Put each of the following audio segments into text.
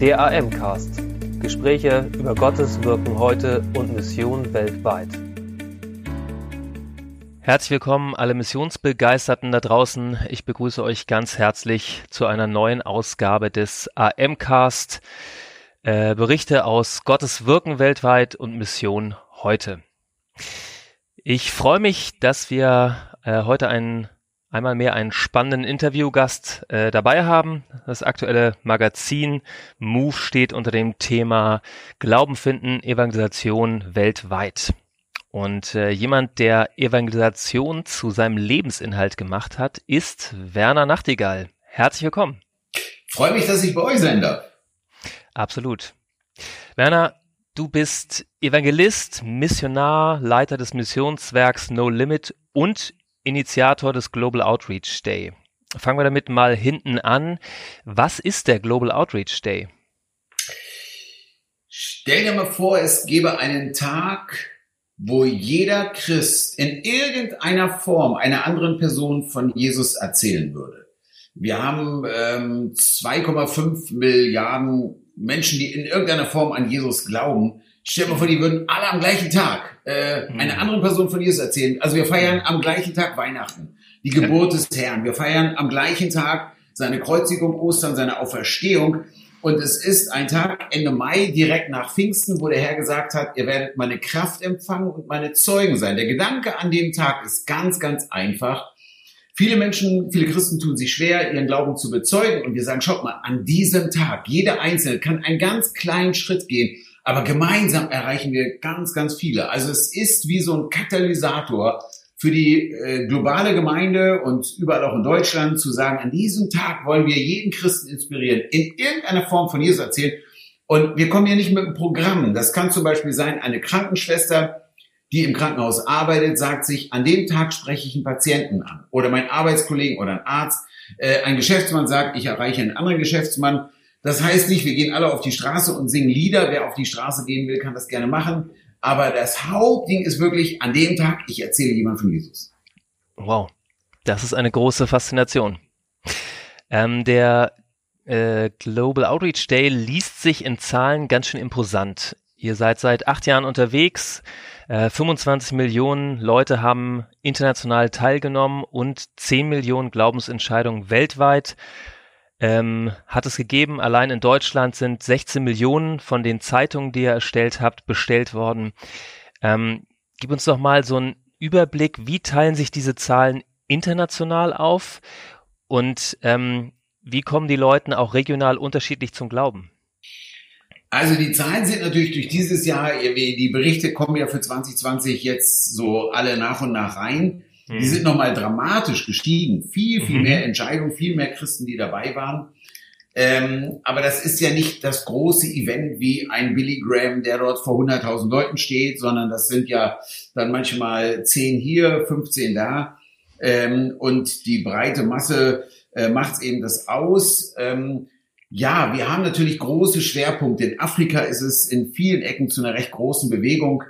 Der AM-Cast. Gespräche über Gottes Wirken heute und Mission weltweit. Herzlich willkommen, alle Missionsbegeisterten da draußen. Ich begrüße euch ganz herzlich zu einer neuen Ausgabe des AM-Cast. Äh, Berichte aus Gottes Wirken weltweit und Mission heute. Ich freue mich, dass wir äh, heute einen einmal mehr einen spannenden Interviewgast äh, dabei haben. Das aktuelle Magazin Move steht unter dem Thema Glauben finden, Evangelisation weltweit. Und äh, jemand, der Evangelisation zu seinem Lebensinhalt gemacht hat, ist Werner Nachtigall. Herzlich willkommen. Freue mich, dass ich bei euch sein darf. Absolut. Werner, du bist Evangelist, Missionar, Leiter des Missionswerks No Limit und Initiator des Global Outreach Day. Fangen wir damit mal hinten an. Was ist der Global Outreach Day? Stell dir mal vor, es gäbe einen Tag, wo jeder Christ in irgendeiner Form einer anderen Person von Jesus erzählen würde. Wir haben ähm, 2,5 Milliarden Menschen, die in irgendeiner Form an Jesus glauben. Stell dir mal vor, die würden alle am gleichen Tag äh, mhm. eine andere Person von Jesus erzählen. Also wir feiern am gleichen Tag Weihnachten, die Geburt des Herrn. Wir feiern am gleichen Tag seine Kreuzigung, Ostern, seine Auferstehung. Und es ist ein Tag Ende Mai, direkt nach Pfingsten, wo der Herr gesagt hat, ihr werdet meine Kraft empfangen und meine Zeugen sein. Der Gedanke an dem Tag ist ganz, ganz einfach. Viele Menschen, viele Christen tun sich schwer, ihren Glauben zu bezeugen. Und wir sagen, schaut mal, an diesem Tag, jeder Einzelne kann einen ganz kleinen Schritt gehen aber gemeinsam erreichen wir ganz, ganz viele. Also es ist wie so ein Katalysator für die äh, globale Gemeinde und überall auch in Deutschland zu sagen, an diesem Tag wollen wir jeden Christen inspirieren, in irgendeiner Form von Jesus erzählen. Und wir kommen hier nicht mit einem Programm. Das kann zum Beispiel sein, eine Krankenschwester, die im Krankenhaus arbeitet, sagt sich, an dem Tag spreche ich einen Patienten an. Oder mein Arbeitskollegen oder ein Arzt. Äh, ein Geschäftsmann sagt, ich erreiche einen anderen Geschäftsmann. Das heißt nicht, wir gehen alle auf die Straße und singen Lieder. Wer auf die Straße gehen will, kann das gerne machen. Aber das Hauptding ist wirklich, an dem Tag, ich erzähle jemand von Jesus. Wow, das ist eine große Faszination. Ähm, der äh, Global Outreach Day liest sich in Zahlen ganz schön imposant. Ihr seid seit acht Jahren unterwegs. Äh, 25 Millionen Leute haben international teilgenommen und 10 Millionen Glaubensentscheidungen weltweit ähm, hat es gegeben. Allein in Deutschland sind 16 Millionen von den Zeitungen, die ihr erstellt habt, bestellt worden. Ähm, gib uns doch mal so einen Überblick, wie teilen sich diese Zahlen international auf und ähm, wie kommen die Leuten auch regional unterschiedlich zum Glauben? Also die Zahlen sind natürlich durch dieses Jahr, die Berichte kommen ja für 2020 jetzt so alle nach und nach rein. Die mhm. sind nochmal dramatisch gestiegen. Viel, viel mhm. mehr Entscheidungen, viel mehr Christen, die dabei waren. Ähm, aber das ist ja nicht das große Event wie ein Billy Graham, der dort vor 100.000 Leuten steht, sondern das sind ja dann manchmal 10 hier, 15 da. Ähm, und die breite Masse äh, macht eben das aus. Ähm, ja, wir haben natürlich große Schwerpunkte. In Afrika ist es in vielen Ecken zu einer recht großen Bewegung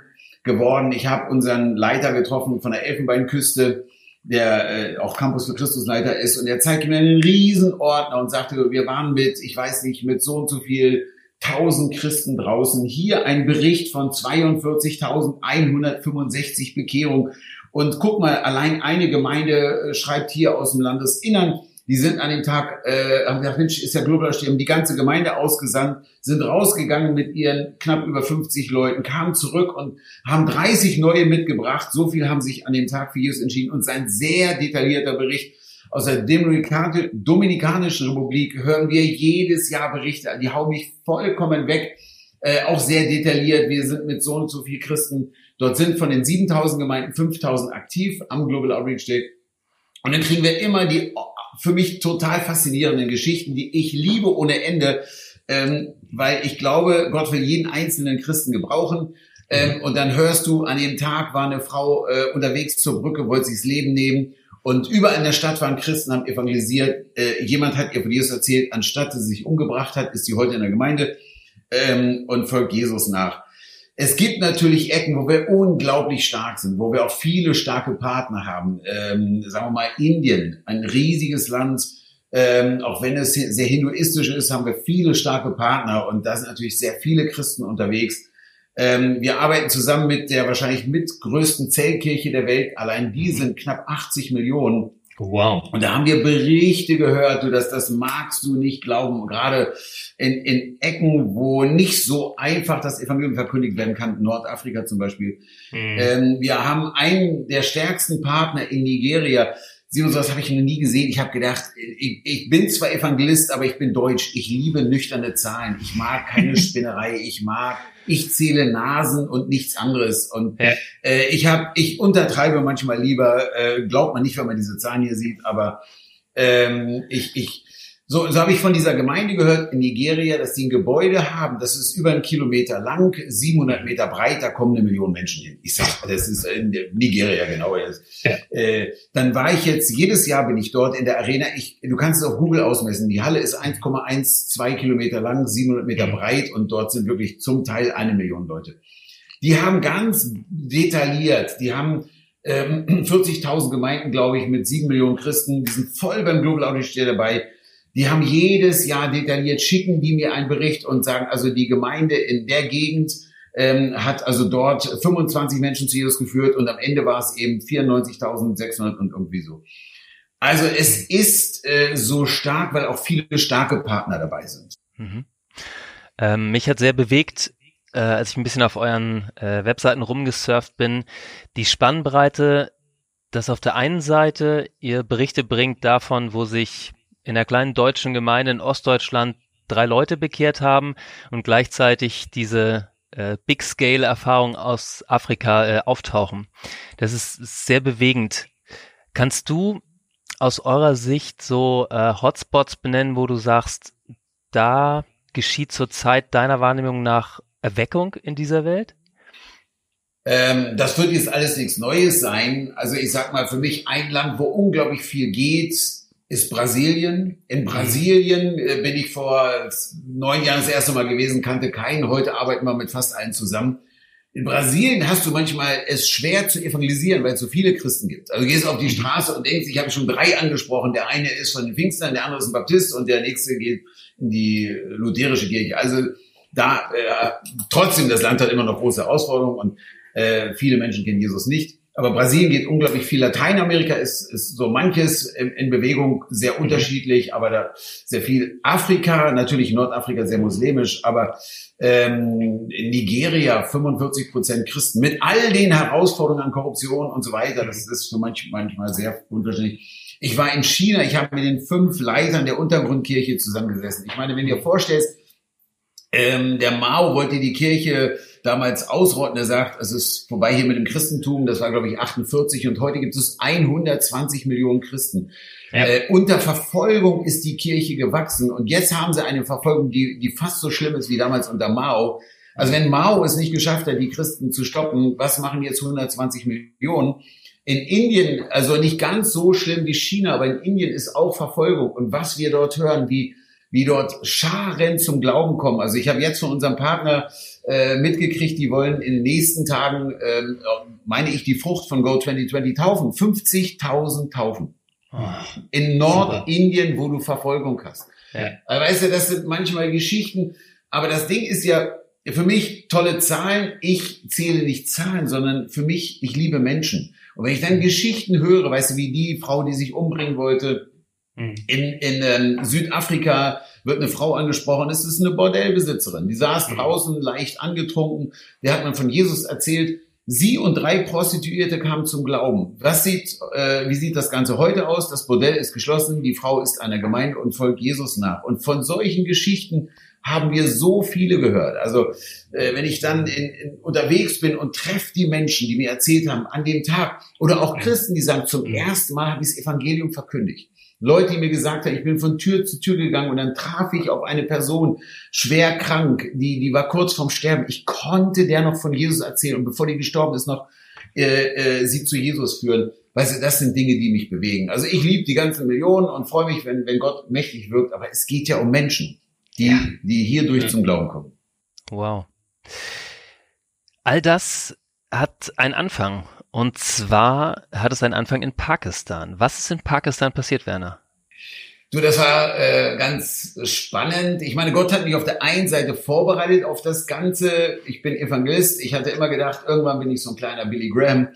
geworden. Ich habe unseren Leiter getroffen von der Elfenbeinküste, der äh, auch Campus für Christusleiter ist, und er zeigte mir einen Riesenordner und sagte, wir waren mit, ich weiß nicht, mit so und so viel tausend Christen draußen. Hier ein Bericht von 42.165 Bekehrungen. Und guck mal, allein eine Gemeinde äh, schreibt hier aus dem Landesinnern, die sind an dem Tag, äh, haben gesagt, Mensch, ist ja Global haben die ganze Gemeinde ausgesandt, sind rausgegangen mit ihren knapp über 50 Leuten, kamen zurück und haben 30 neue mitgebracht. So viel haben sich an dem Tag für Jesus entschieden und sein sehr detaillierter Bericht aus der Dominikanischen Republik hören wir jedes Jahr Berichte, die hauen mich vollkommen weg. Äh, auch sehr detailliert. Wir sind mit so und so viel Christen. Dort sind von den 7000 Gemeinden 5000 aktiv am Global Outreach Day. Und dann kriegen wir immer die für mich total faszinierenden Geschichten, die ich liebe ohne Ende, ähm, weil ich glaube, Gott will jeden einzelnen Christen gebrauchen. Ähm, und dann hörst du, an dem Tag war eine Frau äh, unterwegs zur Brücke, wollte sich das Leben nehmen. Und überall in der Stadt waren Christen, haben evangelisiert. Äh, jemand hat ihr von Jesus erzählt, anstatt sie sich umgebracht hat, ist sie heute in der Gemeinde ähm, und folgt Jesus nach. Es gibt natürlich Ecken, wo wir unglaublich stark sind, wo wir auch viele starke Partner haben. Ähm, sagen wir mal Indien, ein riesiges Land, Ähm, auch wenn es sehr hinduistisch ist, haben wir viele starke Partner und da sind natürlich sehr viele Christen unterwegs. Ähm, wir arbeiten zusammen mit der wahrscheinlich mitgrößten Zellkirche der Welt. Allein die sind knapp 80 Millionen. Wow. Und da haben wir Berichte gehört, du, dass das magst du nicht glauben. Und gerade in, in Ecken, wo nicht so einfach das Evangelium verkündigt werden kann, Nordafrika zum Beispiel. Mhm. Ähm, wir haben einen der stärksten Partner in Nigeria. Simon, sowas habe ich noch nie gesehen. Ich habe gedacht, ich, ich, bin zwar Evangelist, aber ich bin deutsch. Ich liebe nüchterne Zahlen. Ich mag keine Spinnerei. Ich mag, ich zähle Nasen und nichts anderes. Und ja. äh, ich habe, ich untertreibe manchmal lieber. Äh, glaubt man nicht, wenn man diese Zahlen hier sieht, aber ähm, ich, ich so, so habe ich von dieser Gemeinde gehört in Nigeria, dass die ein Gebäude haben, das ist über einen Kilometer lang, 700 Meter breit, da kommen eine Million Menschen hin. Ich sag, das ist in Nigeria genau. Ja. Äh, dann war ich jetzt, jedes Jahr bin ich dort in der Arena. Ich, du kannst es auf Google ausmessen. Die Halle ist 1,12 Kilometer lang, 700 Meter mhm. breit und dort sind wirklich zum Teil eine Million Leute. Die haben ganz detailliert, die haben ähm, 40.000 Gemeinden, glaube ich, mit sieben Millionen Christen, die sind voll beim Global Outreach dabei die haben jedes Jahr detailliert, schicken die mir einen Bericht und sagen, also die Gemeinde in der Gegend ähm, hat also dort 25 Menschen zu Jesus geführt und am Ende war es eben 94.600 und irgendwie so. Also es ist äh, so stark, weil auch viele starke Partner dabei sind. Mhm. Ähm, mich hat sehr bewegt, äh, als ich ein bisschen auf euren äh, Webseiten rumgesurft bin, die Spannbreite, dass auf der einen Seite ihr Berichte bringt davon, wo sich in der kleinen deutschen Gemeinde in Ostdeutschland drei Leute bekehrt haben und gleichzeitig diese äh, Big-Scale-Erfahrung aus Afrika äh, auftauchen. Das ist sehr bewegend. Kannst du aus eurer Sicht so äh, Hotspots benennen, wo du sagst, da geschieht zurzeit deiner Wahrnehmung nach Erweckung in dieser Welt? Ähm, das wird jetzt alles nichts Neues sein. Also ich sag mal, für mich ein Land, wo unglaublich viel geht, ist Brasilien. In Brasilien äh, bin ich vor neun Jahren das erste Mal gewesen, kannte keinen. Heute arbeiten wir mit fast allen zusammen. In Brasilien hast du manchmal es schwer zu evangelisieren, weil es so viele Christen gibt. Also du gehst auf die Straße und denkst, ich habe schon drei angesprochen. Der eine ist von den Pfingstern, der andere ist ein Baptist und der nächste geht in die lutherische Kirche. Also da äh, trotzdem das Land hat immer noch große Herausforderungen und äh, viele Menschen kennen Jesus nicht. Aber Brasilien geht unglaublich viel. Lateinamerika ist, ist so manches in, in Bewegung sehr mhm. unterschiedlich, aber da sehr viel. Afrika, natürlich Nordafrika sehr muslimisch, aber ähm, Nigeria 45 Prozent Christen mit all den Herausforderungen an Korruption und so weiter. Das ist für manch, manchmal sehr unterschiedlich. Ich war in China, ich habe mit den fünf Leitern der Untergrundkirche zusammengesessen. Ich meine, wenn du dir vorstellst, ähm, der Mao wollte die Kirche damals ausrotten. Er sagt, es ist vorbei hier mit dem Christentum. Das war, glaube ich, 48 und heute gibt es 120 Millionen Christen. Ja. Äh, unter Verfolgung ist die Kirche gewachsen und jetzt haben sie eine Verfolgung, die, die fast so schlimm ist wie damals unter Mao. Also wenn Mao es nicht geschafft hat, die Christen zu stoppen, was machen jetzt 120 Millionen? In Indien, also nicht ganz so schlimm wie China, aber in Indien ist auch Verfolgung. Und was wir dort hören, wie wie dort Scharen zum Glauben kommen. Also ich habe jetzt von unserem Partner äh, mitgekriegt, die wollen in den nächsten Tagen, äh, meine ich, die Frucht von Go 2020 taufen. 50.000 Taufen. Oh, in Nordindien, wo du Verfolgung hast. Ja. Also weißt du, das sind manchmal Geschichten, aber das Ding ist ja für mich tolle Zahlen. Ich zähle nicht Zahlen, sondern für mich, ich liebe Menschen. Und wenn ich dann Geschichten höre, weißt du, wie die Frau, die sich umbringen wollte, Mhm. In, in ähm, Südafrika wird eine Frau angesprochen, es ist eine Bordellbesitzerin. Die saß mhm. draußen leicht angetrunken. Der hat man von Jesus erzählt. Sie und drei Prostituierte kamen zum Glauben. Was sieht, äh, wie sieht das Ganze heute aus? Das Bordell ist geschlossen, die Frau ist einer Gemeinde und folgt Jesus nach. Und von solchen Geschichten haben wir so viele gehört. Also äh, wenn ich dann in, in, unterwegs bin und treffe die Menschen, die mir erzählt haben an dem Tag, oder auch Christen, die sagen, zum mhm. ersten Mal habe ich das Evangelium verkündigt. Leute, die mir gesagt haben, ich bin von Tür zu Tür gegangen und dann traf ich auf eine Person, schwer krank, die, die war kurz vorm Sterben. Ich konnte der noch von Jesus erzählen und bevor die gestorben ist, noch äh, äh, sie zu Jesus führen. Weißt du, das sind Dinge, die mich bewegen. Also ich liebe die ganzen Millionen und freue mich, wenn, wenn Gott mächtig wirkt, aber es geht ja um Menschen, die, ja. die hierdurch ja. zum Glauben kommen. Wow. All das hat einen Anfang und zwar hat es einen Anfang in Pakistan. Was ist in Pakistan passiert, Werner? Du, das war äh, ganz spannend. Ich meine, Gott hat mich auf der einen Seite vorbereitet auf das Ganze. Ich bin Evangelist. Ich hatte immer gedacht, irgendwann bin ich so ein kleiner Billy Graham.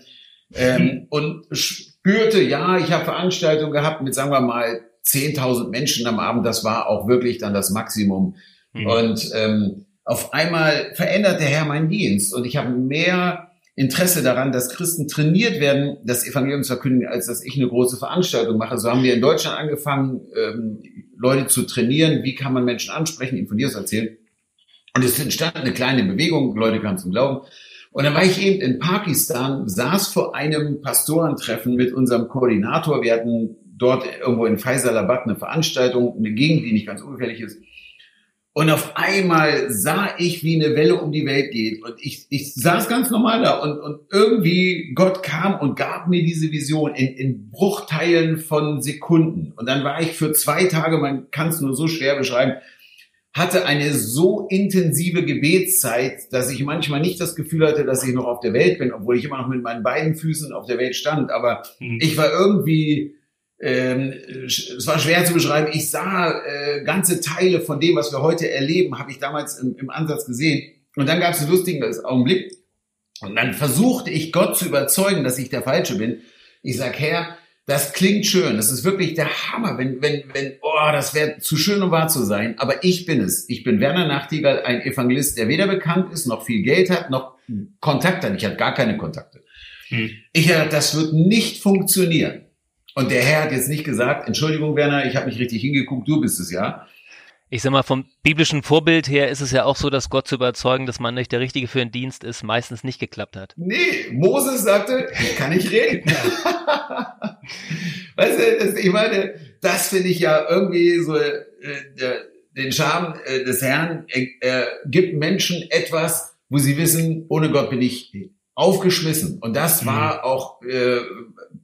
Ähm, und spürte, ja, ich habe Veranstaltungen gehabt mit, sagen wir mal, 10.000 Menschen am Abend. Das war auch wirklich dann das Maximum. Mhm. Und ähm, auf einmal verändert der Herr meinen Dienst und ich habe mehr Interesse daran, dass Christen trainiert werden, das Evangelium zu verkündigen, als dass ich eine große Veranstaltung mache. So haben wir in Deutschland angefangen, ähm, Leute zu trainieren. Wie kann man Menschen ansprechen, ihnen von Jesus erzählen? Und es entstand eine kleine Bewegung, Leute kamen zum Glauben. Und dann war ich eben in Pakistan, saß vor einem Pastorentreffen mit unserem Koordinator. Wir hatten dort irgendwo in Faisalabad eine Veranstaltung, eine Gegend, die nicht ganz ungefährlich ist. Und auf einmal sah ich, wie eine Welle um die Welt geht. Und ich, ich saß ganz normal da und, und irgendwie Gott kam und gab mir diese Vision in, in Bruchteilen von Sekunden. Und dann war ich für zwei Tage, man kann es nur so schwer beschreiben, hatte eine so intensive Gebetszeit, dass ich manchmal nicht das Gefühl hatte, dass ich noch auf der Welt bin, obwohl ich immer noch mit meinen beiden Füßen auf der Welt stand. Aber mhm. ich war irgendwie ähm, es war schwer zu beschreiben. Ich sah äh, ganze Teile von dem, was wir heute erleben, habe ich damals im, im Ansatz gesehen. Und dann gab es einen lustigen Augenblick. Und dann versuchte ich Gott zu überzeugen, dass ich der Falsche bin. Ich sag, Herr, das klingt schön. Das ist wirklich der Hammer, wenn, wenn, wenn, oh, das wäre zu schön, um wahr zu sein. Aber ich bin es. Ich bin Werner Nachtigall, ein Evangelist, der weder bekannt ist, noch viel Geld hat, noch Kontakt hat. Ich hatte gar keine Kontakte. Hm. Ich dachte, das wird nicht funktionieren. Und der Herr hat jetzt nicht gesagt, Entschuldigung, Werner, ich habe nicht richtig hingeguckt, du bist es ja. Ich sag mal, vom biblischen Vorbild her ist es ja auch so, dass Gott zu überzeugen, dass man nicht der Richtige für den Dienst ist, meistens nicht geklappt hat. Nee, Moses sagte, kann nicht reden. weißt du, das, ich meine, das finde ich ja irgendwie so äh, den Charme äh, des Herrn. Er gibt Menschen etwas, wo sie wissen, ohne Gott bin ich aufgeschmissen. Und das war mhm. auch äh,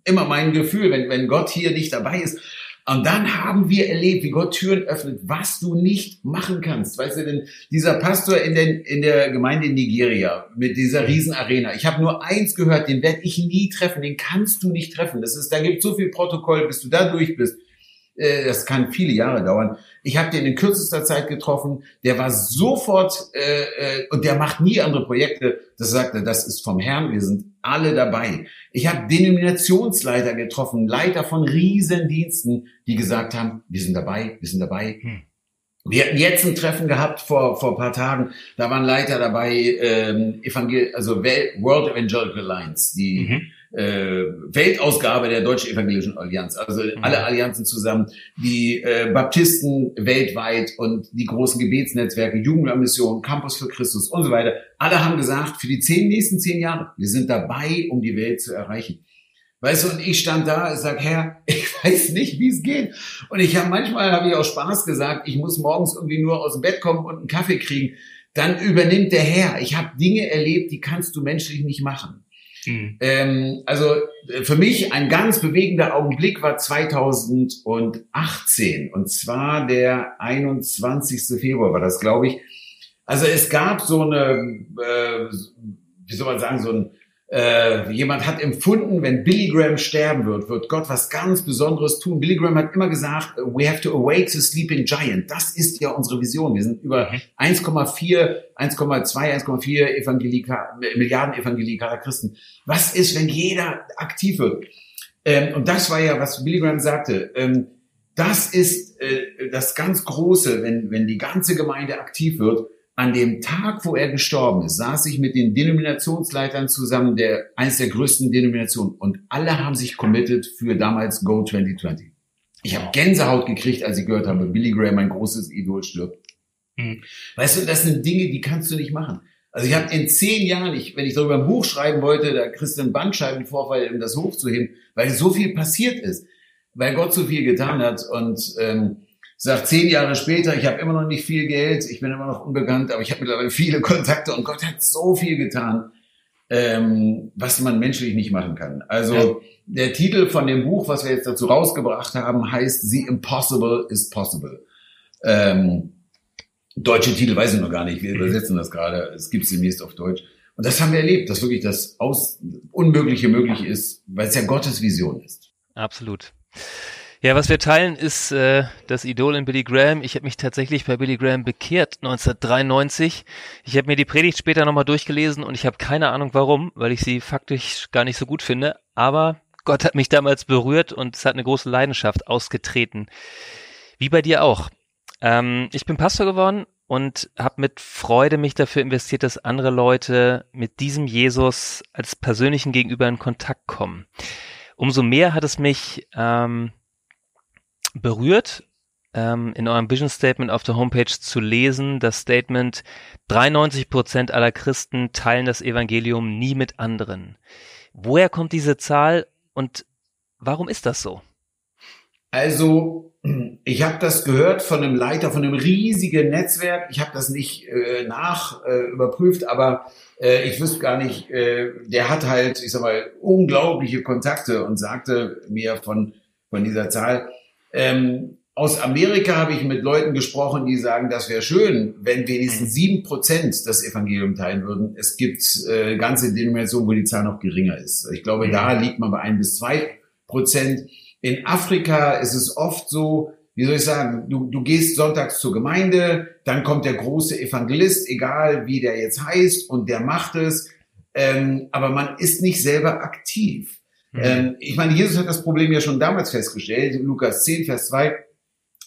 immer mein Gefühl, wenn, wenn Gott hier nicht dabei ist. Und dann haben wir erlebt, wie Gott Türen öffnet, was du nicht machen kannst. Weißt du, denn dieser Pastor in, den, in der Gemeinde in Nigeria mit dieser Riesenarena, ich habe nur eins gehört, den werde ich nie treffen, den kannst du nicht treffen. Das ist, da gibt so viel Protokoll, bis du da durch bist. Äh, das kann viele Jahre dauern. Ich habe den in kürzester Zeit getroffen. Der war sofort äh, äh, und der macht nie andere Projekte. Das sagte, das ist vom Herrn. Wir sind alle dabei. Ich habe Denominationsleiter getroffen, Leiter von Riesendiensten, die gesagt haben, wir sind dabei, wir sind dabei. Hm. Wir hatten jetzt ein Treffen gehabt vor vor ein paar Tagen. Da waren Leiter dabei, ähm, Evangel also World Evangelical Alliance, die mhm äh, Weltausgabe der Deutschen Evangelischen Allianz, also mhm. alle Allianzen zusammen, die äh, Baptisten weltweit und die großen Gebetsnetzwerke, Jugendmission, Campus für Christus und so weiter, alle haben gesagt, für die zehn nächsten zehn Jahre, wir sind dabei, um die Welt zu erreichen. Weißt du, und ich stand da, ich sag, Herr, ich weiß nicht, wie es geht. Und ich habe manchmal, habe ich auch Spaß gesagt, ich muss morgens irgendwie nur aus dem Bett kommen und einen Kaffee kriegen. Dann übernimmt der Herr. Ich habe Dinge erlebt, die kannst du menschlich nicht machen. Mhm. Ähm, also äh, für mich ein ganz bewegender Augenblick war 2018 und zwar der 21. Februar war das, glaube ich. Also es gab so eine, äh, wie soll man sagen, so ein äh, jemand hat empfunden, wenn Billy Graham sterben wird, wird Gott was ganz Besonderes tun. Billy Graham hat immer gesagt, we have to awake the sleeping giant. Das ist ja unsere Vision. Wir sind über 1,4, 1,2, 1,4 Evangelika, Milliarden evangelikaler Christen. Was ist, wenn jeder aktiv wird? Ähm, und das war ja, was Billy Graham sagte. Ähm, das ist äh, das ganz Große, wenn, wenn die ganze Gemeinde aktiv wird an dem Tag, wo er gestorben ist, saß ich mit den Denominationsleitern zusammen, der eines der größten Denominationen, und alle haben sich committed für damals Go 2020. Ich habe Gänsehaut gekriegt, als ich gehört habe, Billy Graham, mein großes Idol, stirbt. Mhm. Weißt du, das sind Dinge, die kannst du nicht machen. Also ich habe in zehn Jahren, ich, wenn ich darüber ein Buch schreiben wollte, da kriegst du einen Bandscheibenvorfall, um das hochzuheben, weil so viel passiert ist, weil Gott so viel getan hat und ähm, sagt zehn Jahre später, ich habe immer noch nicht viel Geld, ich bin immer noch unbekannt, aber ich habe mittlerweile viele Kontakte und Gott hat so viel getan, ähm, was man menschlich nicht machen kann. Also ja. der Titel von dem Buch, was wir jetzt dazu rausgebracht haben, heißt The Impossible is Possible. Ähm, deutsche Titel weiß ich noch gar nicht, wir mhm. übersetzen das gerade, es gibt demnächst auf Deutsch. Und das haben wir erlebt, dass wirklich das Aus Unmögliche möglich ist, weil es ja Gottes Vision ist. Absolut. Ja, was wir teilen, ist äh, das Idol in Billy Graham. Ich habe mich tatsächlich bei Billy Graham bekehrt 1993. Ich habe mir die Predigt später nochmal durchgelesen und ich habe keine Ahnung warum, weil ich sie faktisch gar nicht so gut finde. Aber Gott hat mich damals berührt und es hat eine große Leidenschaft ausgetreten. Wie bei dir auch. Ähm, ich bin Pastor geworden und habe mit Freude mich dafür investiert, dass andere Leute mit diesem Jesus als persönlichen Gegenüber in Kontakt kommen. Umso mehr hat es mich ähm, berührt, ähm, in eurem Vision Statement auf der Homepage zu lesen, das Statement 93 Prozent aller Christen teilen das Evangelium nie mit anderen. Woher kommt diese Zahl und warum ist das so? Also, ich habe das gehört von einem Leiter von einem riesigen Netzwerk. Ich habe das nicht äh, nach äh, überprüft, aber äh, ich wüsste gar nicht, äh, der hat halt, ich sag mal, unglaubliche Kontakte und sagte mir von, von dieser Zahl, ähm, aus Amerika habe ich mit Leuten gesprochen, die sagen, das wäre schön, wenn wenigstens mhm. sieben Prozent das Evangelium teilen würden. Es gibt äh, ganze Denominationen, wo die Zahl noch geringer ist. Ich glaube, mhm. da liegt man bei ein bis zwei Prozent. In Afrika ist es oft so, wie soll ich sagen, du, du gehst sonntags zur Gemeinde, dann kommt der große Evangelist, egal wie der jetzt heißt, und der macht es. Ähm, aber man ist nicht selber aktiv. Mhm. Ähm, ich meine, Jesus hat das Problem ja schon damals festgestellt, Lukas 10, Vers 2,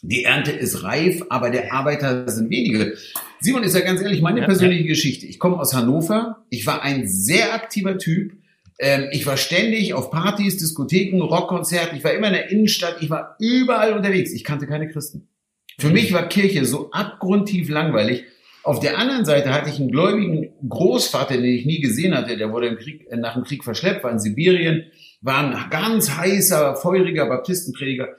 die Ernte ist reif, aber der Arbeiter sind wenige. Simon ist ja ganz ehrlich, meine persönliche Geschichte. Ich komme aus Hannover. Ich war ein sehr aktiver Typ. Ähm, ich war ständig auf Partys, Diskotheken, Rockkonzerten. Ich war immer in der Innenstadt. Ich war überall unterwegs. Ich kannte keine Christen. Für mhm. mich war Kirche so abgrundtief langweilig. Auf der anderen Seite hatte ich einen gläubigen Großvater, den ich nie gesehen hatte. Der wurde im Krieg, nach dem Krieg verschleppt, war in Sibirien war ein ganz heißer, feuriger Baptistenprediger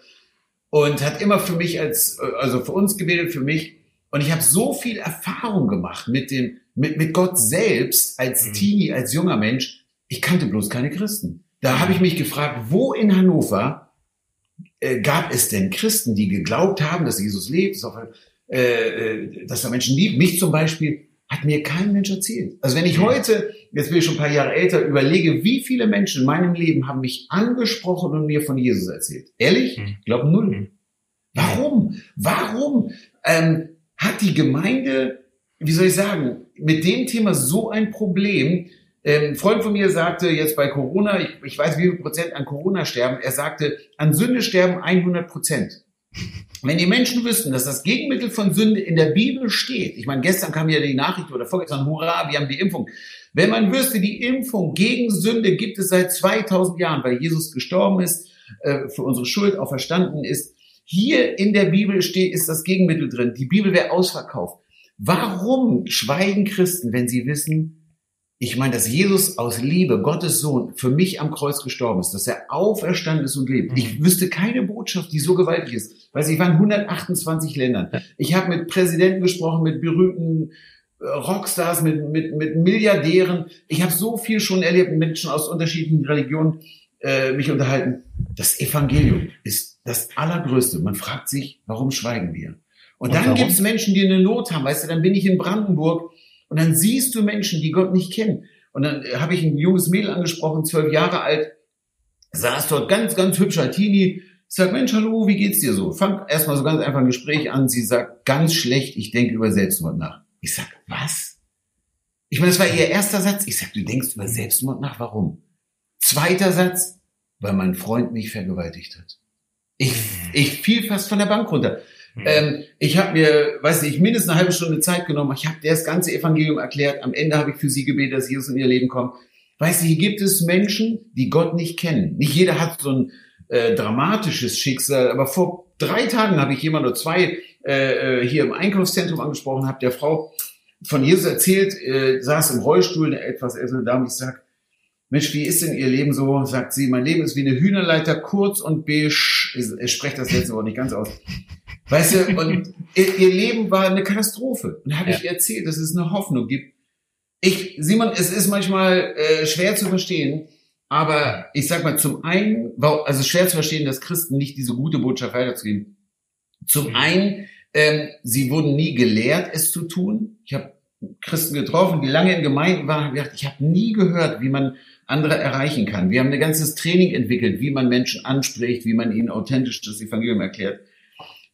und hat immer für mich als, also für uns gebetet, für mich. Und ich habe so viel Erfahrung gemacht mit dem, mit, mit Gott selbst als mhm. Teenie, als junger Mensch. Ich kannte bloß keine Christen. Da habe ich mich gefragt, wo in Hannover äh, gab es denn Christen, die geglaubt haben, dass Jesus lebt, dass, auch, äh, äh, dass er Menschen liebt? Mich zum Beispiel hat mir kein Mensch erzählt. Also wenn ich heute, jetzt bin ich schon ein paar Jahre älter, überlege, wie viele Menschen in meinem Leben haben mich angesprochen und mir von Jesus erzählt. Ehrlich? Hm. Ich glaube null. Hm. Warum? Warum ähm, hat die Gemeinde, wie soll ich sagen, mit dem Thema so ein Problem? Ähm, ein Freund von mir sagte jetzt bei Corona, ich, ich weiß, wie viel Prozent an Corona sterben, er sagte, an Sünde sterben 100 Prozent. Wenn die Menschen wüssten, dass das Gegenmittel von Sünde in der Bibel steht, ich meine, gestern kam ja die Nachricht oder vorgestern, hurra, wir haben die Impfung. Wenn man wüsste, die Impfung gegen Sünde gibt es seit 2000 Jahren, weil Jesus gestorben ist, äh, für unsere Schuld auch verstanden ist. Hier in der Bibel steht, ist das Gegenmittel drin. Die Bibel wäre ausverkauft. Warum schweigen Christen, wenn sie wissen, ich meine, dass Jesus aus Liebe, Gottes Sohn, für mich am Kreuz gestorben ist, dass er auferstanden ist und lebt. Ich mhm. wüsste keine Botschaft, die so gewaltig ist. Weiß ich war in 128 Ländern. Ich habe mit Präsidenten gesprochen, mit berühmten Rockstars, mit, mit, mit Milliardären. Ich habe so viel schon erlebt, mit Menschen aus unterschiedlichen Religionen äh, mich unterhalten. Das Evangelium ist das Allergrößte. Man fragt sich, warum schweigen wir? Und, und dann gibt es Menschen, die eine Not haben. Weißt du, dann bin ich in Brandenburg und dann siehst du Menschen, die Gott nicht kennen. Und dann äh, habe ich ein junges Mädel angesprochen, zwölf Jahre alt, saß dort ganz, ganz hübscher Teenie. Ich sag, Mensch, hallo, wie geht's dir so? Fang erstmal so ganz einfach ein Gespräch an. Sie sagt, ganz schlecht, ich denke über Selbstmord nach. Ich sag, was? Ich meine, das war ihr erster Satz. Ich sag, du denkst über Selbstmord nach, warum? Zweiter Satz, weil mein Freund mich vergewaltigt hat. Ich, ich fiel fast von der Bank runter. Mhm. Ähm, ich habe mir, weiß nicht, mindestens eine halbe Stunde Zeit genommen. Ich habe dir das ganze Evangelium erklärt. Am Ende habe ich für sie gebetet, dass Jesus in ihr Leben kommt. Weißt du, hier gibt es Menschen, die Gott nicht kennen. Nicht jeder hat so ein äh, dramatisches Schicksal, aber vor drei Tagen habe ich jemand oder zwei äh, äh, hier im Einkaufszentrum angesprochen, habe der Frau von Jesus erzählt, äh, saß im Rollstuhl, eine etwas ältere Dame, ich sag, Mensch, wie ist denn Ihr Leben so? Sagt sie, mein Leben ist wie eine Hühnerleiter, kurz und beige. Ich spreche das letzte Wort nicht ganz aus. Weißt du, und ihr, Leben war eine Katastrophe. Und da habe ja. ich erzählt, dass es eine Hoffnung gibt. Ich, Simon, es ist manchmal äh, schwer zu verstehen, aber ich sag mal, zum einen, also schwer zu verstehen, dass Christen nicht diese gute Botschaft weiterzugeben. Zum einen, ähm, sie wurden nie gelehrt, es zu tun. Ich habe Christen getroffen, die lange in Gemeinden waren, und gedacht, ich habe nie gehört, wie man andere erreichen kann. Wir haben ein ganzes Training entwickelt, wie man Menschen anspricht, wie man ihnen authentisch das Evangelium erklärt.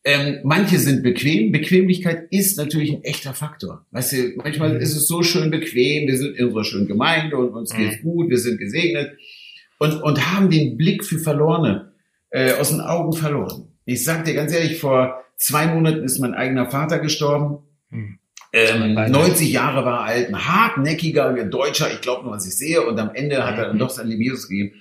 Ähm, manche sind bequem. Bequemlichkeit ist natürlich ein echter Faktor. Weißt du, manchmal ist es so schön bequem. Wir sind in unserer schönen Gemeinde und uns geht's mhm. gut. Wir sind gesegnet und, und haben den Blick für Verlorene äh, aus den Augen verloren. Ich sag dir ganz ehrlich, vor zwei Monaten ist mein eigener Vater gestorben. Mhm. Ähm, 90 Jahre war alt, ein hartnäckiger Deutscher, ich glaube nur, was ich sehe, und am Ende hat er dann mhm. doch sein Leben Jesus gegeben.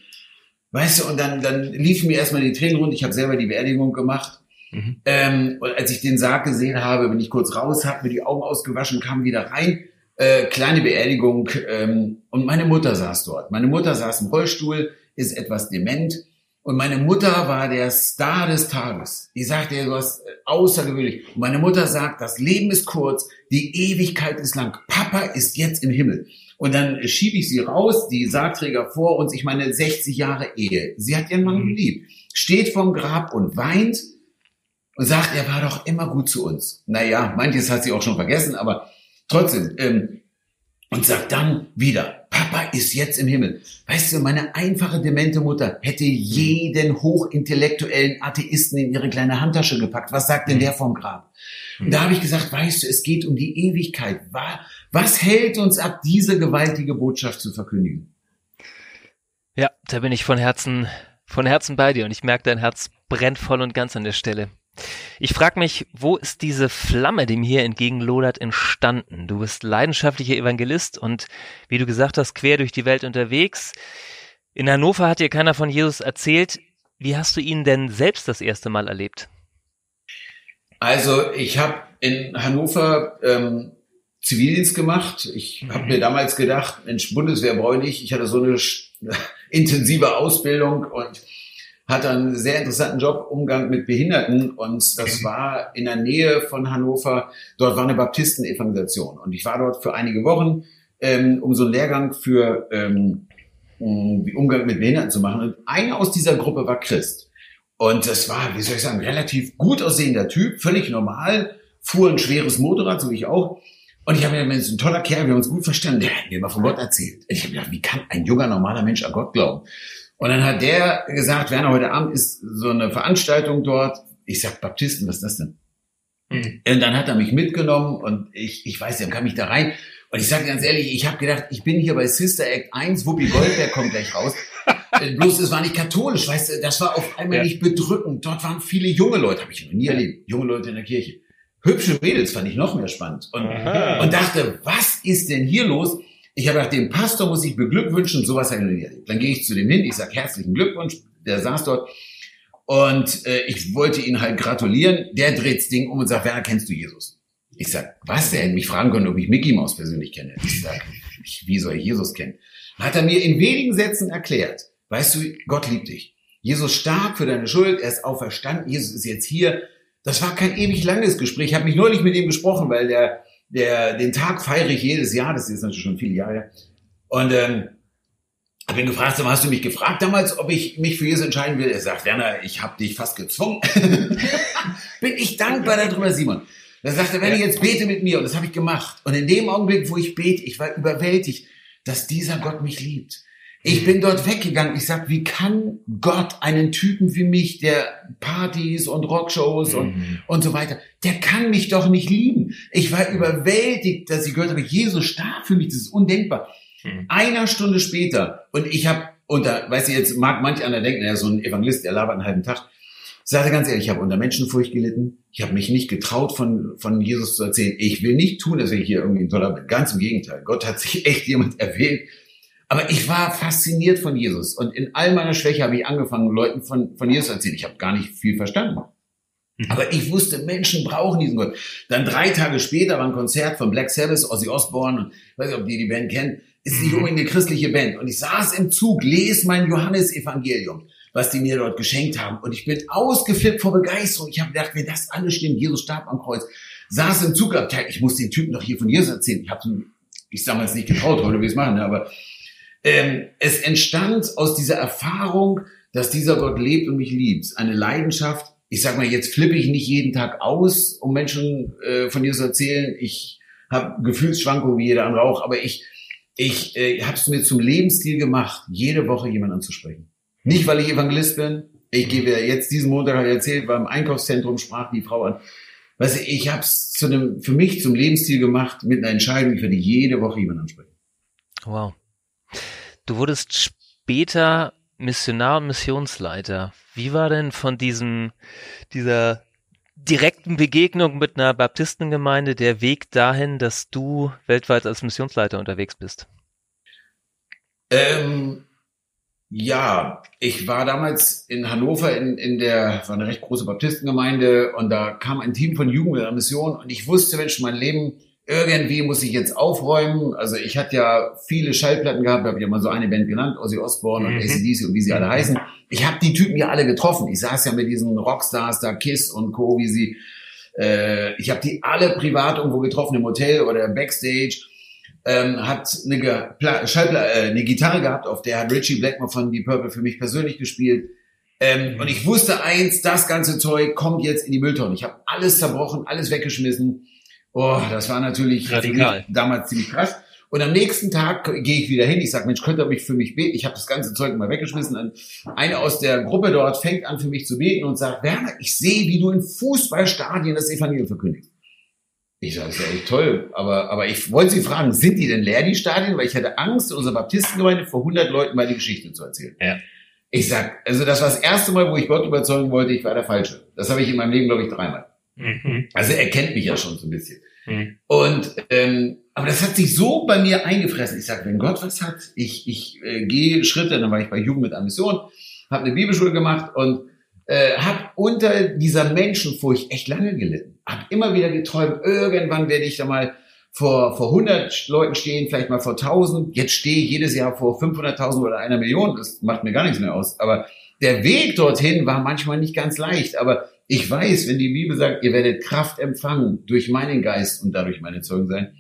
Weißt du, und dann, dann liefen mir erstmal die Tränen rund, ich habe selber die Beerdigung gemacht. Mhm. Ähm, und als ich den Sarg gesehen habe, bin ich kurz raus, habe mir die Augen ausgewaschen, kam wieder rein. Äh, kleine Beerdigung ähm, und meine Mutter saß dort. Meine Mutter saß im Rollstuhl, ist etwas dement und meine Mutter war der Star des Tages. Die sagte ja was außergewöhnlich. Und meine Mutter sagt, das Leben ist kurz, die Ewigkeit ist lang. Papa ist jetzt im Himmel. Und dann schiebe ich sie raus, die Sargträger vor uns, ich meine 60 Jahre Ehe. Sie hat ihren Mann mhm. geliebt, steht vom Grab und weint und sagt, er war doch immer gut zu uns. Naja, manches hat sie auch schon vergessen, aber trotzdem. Ähm, und sagt dann wieder, Papa ist jetzt im Himmel. Weißt du, meine einfache demente Mutter hätte jeden hochintellektuellen Atheisten in ihre kleine Handtasche gepackt. Was sagt denn mhm. der vom Grab? Und da habe ich gesagt, weißt du, es geht um die Ewigkeit. Was hält uns ab, diese gewaltige Botschaft zu verkündigen? Ja, da bin ich von Herzen, von Herzen bei dir und ich merke, dein Herz brennt voll und ganz an der Stelle. Ich frage mich, wo ist diese Flamme, die mir hier entgegenlodert, entstanden? Du bist leidenschaftlicher Evangelist und wie du gesagt hast, quer durch die Welt unterwegs. In Hannover hat dir keiner von Jesus erzählt. Wie hast du ihn denn selbst das erste Mal erlebt? Also ich habe in Hannover ähm, Zivildienst gemacht. Ich habe mir damals gedacht, Mensch, Bundeswehr brauche ich. Ich hatte so eine intensive Ausbildung und hatte einen sehr interessanten Job, Umgang mit Behinderten und das war in der Nähe von Hannover. Dort war eine Baptisten-Evangelisation und ich war dort für einige Wochen, ähm, um so einen Lehrgang für ähm, Umgang mit Behinderten zu machen. Und einer aus dieser Gruppe war Christ. Und das war, wie soll ich sagen, relativ gut aussehender Typ, völlig normal, fuhr ein schweres Motorrad, so wie ich auch. Und ich habe mir gedacht, ein toller Kerl, wir haben uns gut verstanden, der hat mir immer von Gott erzählt. Ich habe gedacht, wie kann ein junger, normaler Mensch an Gott glauben? Und dann hat der gesagt, Werner, heute Abend ist so eine Veranstaltung dort. Ich sag, Baptisten, was ist das denn? Mhm. Und dann hat er mich mitgenommen und ich, ich weiß, dann kam ich da rein. Und ich sage ganz ehrlich, ich habe gedacht, ich bin hier bei Sister Act 1, Wuppi Goldberg kommt gleich raus. Bloß es war nicht katholisch, weißt du, das war auf einmal ja. nicht bedrückend. Dort waren viele junge Leute, habe ich noch nie erlebt, junge Leute in der Kirche. Hübsche Mädels fand ich noch mehr spannend. Und, und dachte, was ist denn hier los? Ich habe gedacht, den Pastor muss ich beglückwünschen, sowas habe ich noch erlebt. Dann gehe ich zu dem hin, ich sage herzlichen Glückwunsch, der saß dort und äh, ich wollte ihn halt gratulieren. Der dreht das Ding um und sagt, Werner, kennst du Jesus? Ich sag, was denn? Mich fragen können, ob ich Mickey Mouse persönlich kenne. Ich sag, wie soll ich Jesus kennen? Hat er mir in wenigen Sätzen erklärt, weißt du, Gott liebt dich. Jesus starb für deine Schuld, er ist auferstanden, Jesus ist jetzt hier. Das war kein ewig langes Gespräch. Ich habe mich neulich mit ihm gesprochen, weil der der, den Tag feiere ich jedes Jahr, das ist natürlich schon viele Jahre. Und ähm, habe ihn gefragt, sag hast du mich gefragt damals, ob ich mich für Jesus entscheiden will? Er sagt, Werner, ich habe dich fast gezwungen. Bin ich dankbar darüber, Simon. Dann sagt er, Werner, jetzt bete mit mir. Und das habe ich gemacht. Und in dem Augenblick, wo ich bete, ich war überwältigt, dass dieser Gott mich liebt. Ich bin dort weggegangen. Ich sag, wie kann Gott einen Typen wie mich, der Partys und Rockshows und, mhm. und so weiter, der kann mich doch nicht lieben. Ich war überwältigt, dass ich gehört habe, Jesus starb für mich. Das ist undenkbar. Mhm. Einer Stunde später, und ich habe unter, weißt du, jetzt mag manch einer denken, er ist so ein Evangelist, der labert einen halben Tag. Ich sage ganz ehrlich, ich habe unter Menschenfurcht gelitten. Ich habe mich nicht getraut, von, von Jesus zu erzählen. Ich will nicht tun, dass ich hier irgendwie ein toller bin. Ganz im Gegenteil. Gott hat sich echt jemand erwählt, aber ich war fasziniert von Jesus. Und in all meiner Schwäche habe ich angefangen, Leuten von, von Jesus zu erzählen. Ich habe gar nicht viel verstanden. Mhm. Aber ich wusste, Menschen brauchen diesen Gott. Dann drei Tage später war ein Konzert von Black Sabbath, Ozzy Osbourne, und ich weiß nicht, ob die die Band kennen, ist nicht mhm. unbedingt eine christliche Band. Und ich saß im Zug, lese mein Johannesevangelium, was die mir dort geschenkt haben. Und ich bin ausgeflippt vor Begeisterung. Ich habe gedacht, wenn das alles stimmt, Jesus starb am Kreuz, saß im Zugabteil, ich muss den Typen doch hier von Jesus erzählen. Ich habe ich damals nicht getraut, heute will ich es machen, aber ähm, es entstand aus dieser Erfahrung, dass dieser Gott lebt und mich liebt. Eine Leidenschaft. Ich sag mal, jetzt flippe ich nicht jeden Tag aus, um Menschen äh, von dir zu erzählen. Ich habe Gefühlsschwankungen wie jeder andere auch, aber ich, ich äh, habe es mir zum Lebensstil gemacht, jede Woche jemanden anzusprechen. Nicht, weil ich Evangelist bin. Ich gebe jetzt diesen Montag erzählt, beim Einkaufszentrum sprach die Frau an. Weißt du, ich habe es zu einem, für mich zum Lebensstil gemacht, mit einer Entscheidung, ich werde jede Woche jemanden ansprechen. Wow. Du wurdest später Missionar und Missionsleiter. Wie war denn von diesem, dieser direkten Begegnung mit einer Baptistengemeinde der Weg dahin, dass du weltweit als Missionsleiter unterwegs bist? Ähm, ja, ich war damals in Hannover in, in der, war eine recht große Baptistengemeinde und da kam ein Team von Jugend der Mission und ich wusste, Mensch, mein Leben, irgendwie muss ich jetzt aufräumen. Also ich hatte ja viele Schallplatten gehabt, habe ja mal so eine Band genannt, Ozzy Osbourne und mhm. ACDC und wie sie alle mhm. heißen. Ich habe die Typen ja alle getroffen. Ich saß ja mit diesen Rockstars da, Kiss und Co., wie sie, äh, ich habe die alle privat irgendwo getroffen im Hotel oder Backstage ähm, hat eine, Pla Schallpla äh, eine Gitarre gehabt, auf der hat Richie Blackmore von Deep Purple für mich persönlich gespielt. Ähm, und ich wusste eins, das ganze Zeug kommt jetzt in die Mülltonne. Ich habe alles zerbrochen, alles weggeschmissen. Oh, das war natürlich Radikal. damals ziemlich krass. Und am nächsten Tag gehe ich wieder hin. Ich sage, Mensch, könnt ihr mich für mich beten? Ich habe das ganze Zeug mal weggeschmissen. Und eine aus der Gruppe dort fängt an, für mich zu beten und sagt, Werner, ich sehe, wie du in Fußballstadien das Evangelium verkündigst. Ich sage, ist ja echt toll, aber, aber ich wollte Sie fragen, sind die denn leer, die Stadien? Weil ich hatte Angst, unserer Baptistengemeinde vor 100 Leuten mal die Geschichte zu erzählen. Ja. Ich sag, also das war das erste Mal, wo ich Gott überzeugen wollte, ich war der Falsche. Das habe ich in meinem Leben, glaube ich, dreimal. Mhm. Also er kennt mich ja schon so ein bisschen. Mhm. Und ähm, aber das hat sich so bei mir eingefressen. Ich sage, wenn Gott was hat, ich, ich äh, gehe Schritte, dann war ich bei Jugend mit Ambition, habe eine Bibelschule gemacht und äh, habe unter dieser Menschenfurcht echt lange gelitten habe immer wieder geträumt, irgendwann werde ich da mal vor, vor 100 Leuten stehen, vielleicht mal vor 1000. Jetzt stehe ich jedes Jahr vor 500.000 oder einer Million. Das macht mir gar nichts mehr aus. Aber der Weg dorthin war manchmal nicht ganz leicht. Aber ich weiß, wenn die Bibel sagt, ihr werdet Kraft empfangen durch meinen Geist und dadurch meine Zeugen sein.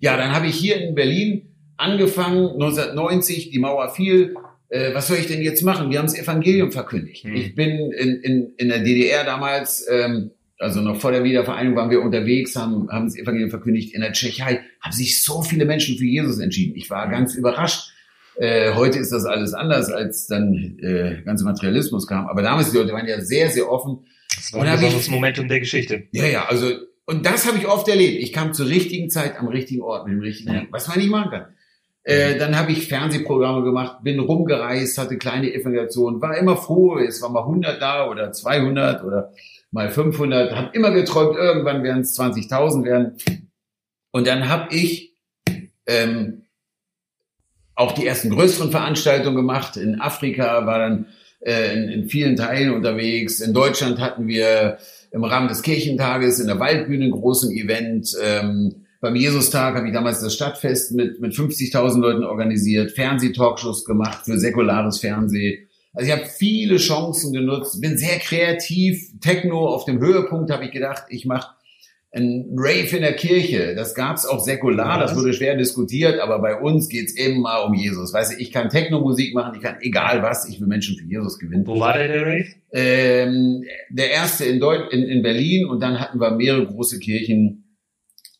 Ja, dann habe ich hier in Berlin angefangen, 1990, die Mauer fiel. Äh, was soll ich denn jetzt machen? Wir haben das Evangelium verkündigt. Hm. Ich bin in, in, in der DDR damals ähm, also noch vor der Wiedervereinigung waren wir unterwegs, haben, haben das Evangelium verkündigt. In der Tschechei haben sich so viele Menschen für Jesus entschieden. Ich war ganz überrascht. Äh, heute ist das alles anders, als dann äh, ganze Materialismus kam. Aber damals die Leute waren ja sehr, sehr offen. Das war ein besonderes Momentum der Geschichte. Ja, ja, also und das habe ich oft erlebt. Ich kam zur richtigen Zeit am richtigen Ort mit dem richtigen, ja. was man nicht machen kann. Äh, dann habe ich Fernsehprogramme gemacht, bin rumgereist, hatte kleine Evangelisationen, war immer froh, es war mal 100 da oder 200 oder mal 500, habe immer geträumt, irgendwann werden es 20.000 werden. Und dann habe ich ähm, auch die ersten größeren Veranstaltungen gemacht. In Afrika war dann äh, in, in vielen Teilen unterwegs. In Deutschland hatten wir im Rahmen des Kirchentages in der Waldbühne einen großen Event. Ähm, beim Jesustag habe ich damals das Stadtfest mit, mit 50.000 Leuten organisiert, Fernsehtalkshows gemacht für säkulares Fernsehen. Also ich habe viele Chancen genutzt, bin sehr kreativ. Techno auf dem Höhepunkt habe ich gedacht, ich mache ein Rave in der Kirche. Das gab's auch säkular, das wurde schwer diskutiert, aber bei uns geht's immer um Jesus. Weißt du, ich kann Techno-Musik machen, ich kann egal was, ich will Menschen für Jesus gewinnen. Wo war der, der Rave? Ähm, der erste in, Deut in, in Berlin und dann hatten wir mehrere große Kirchen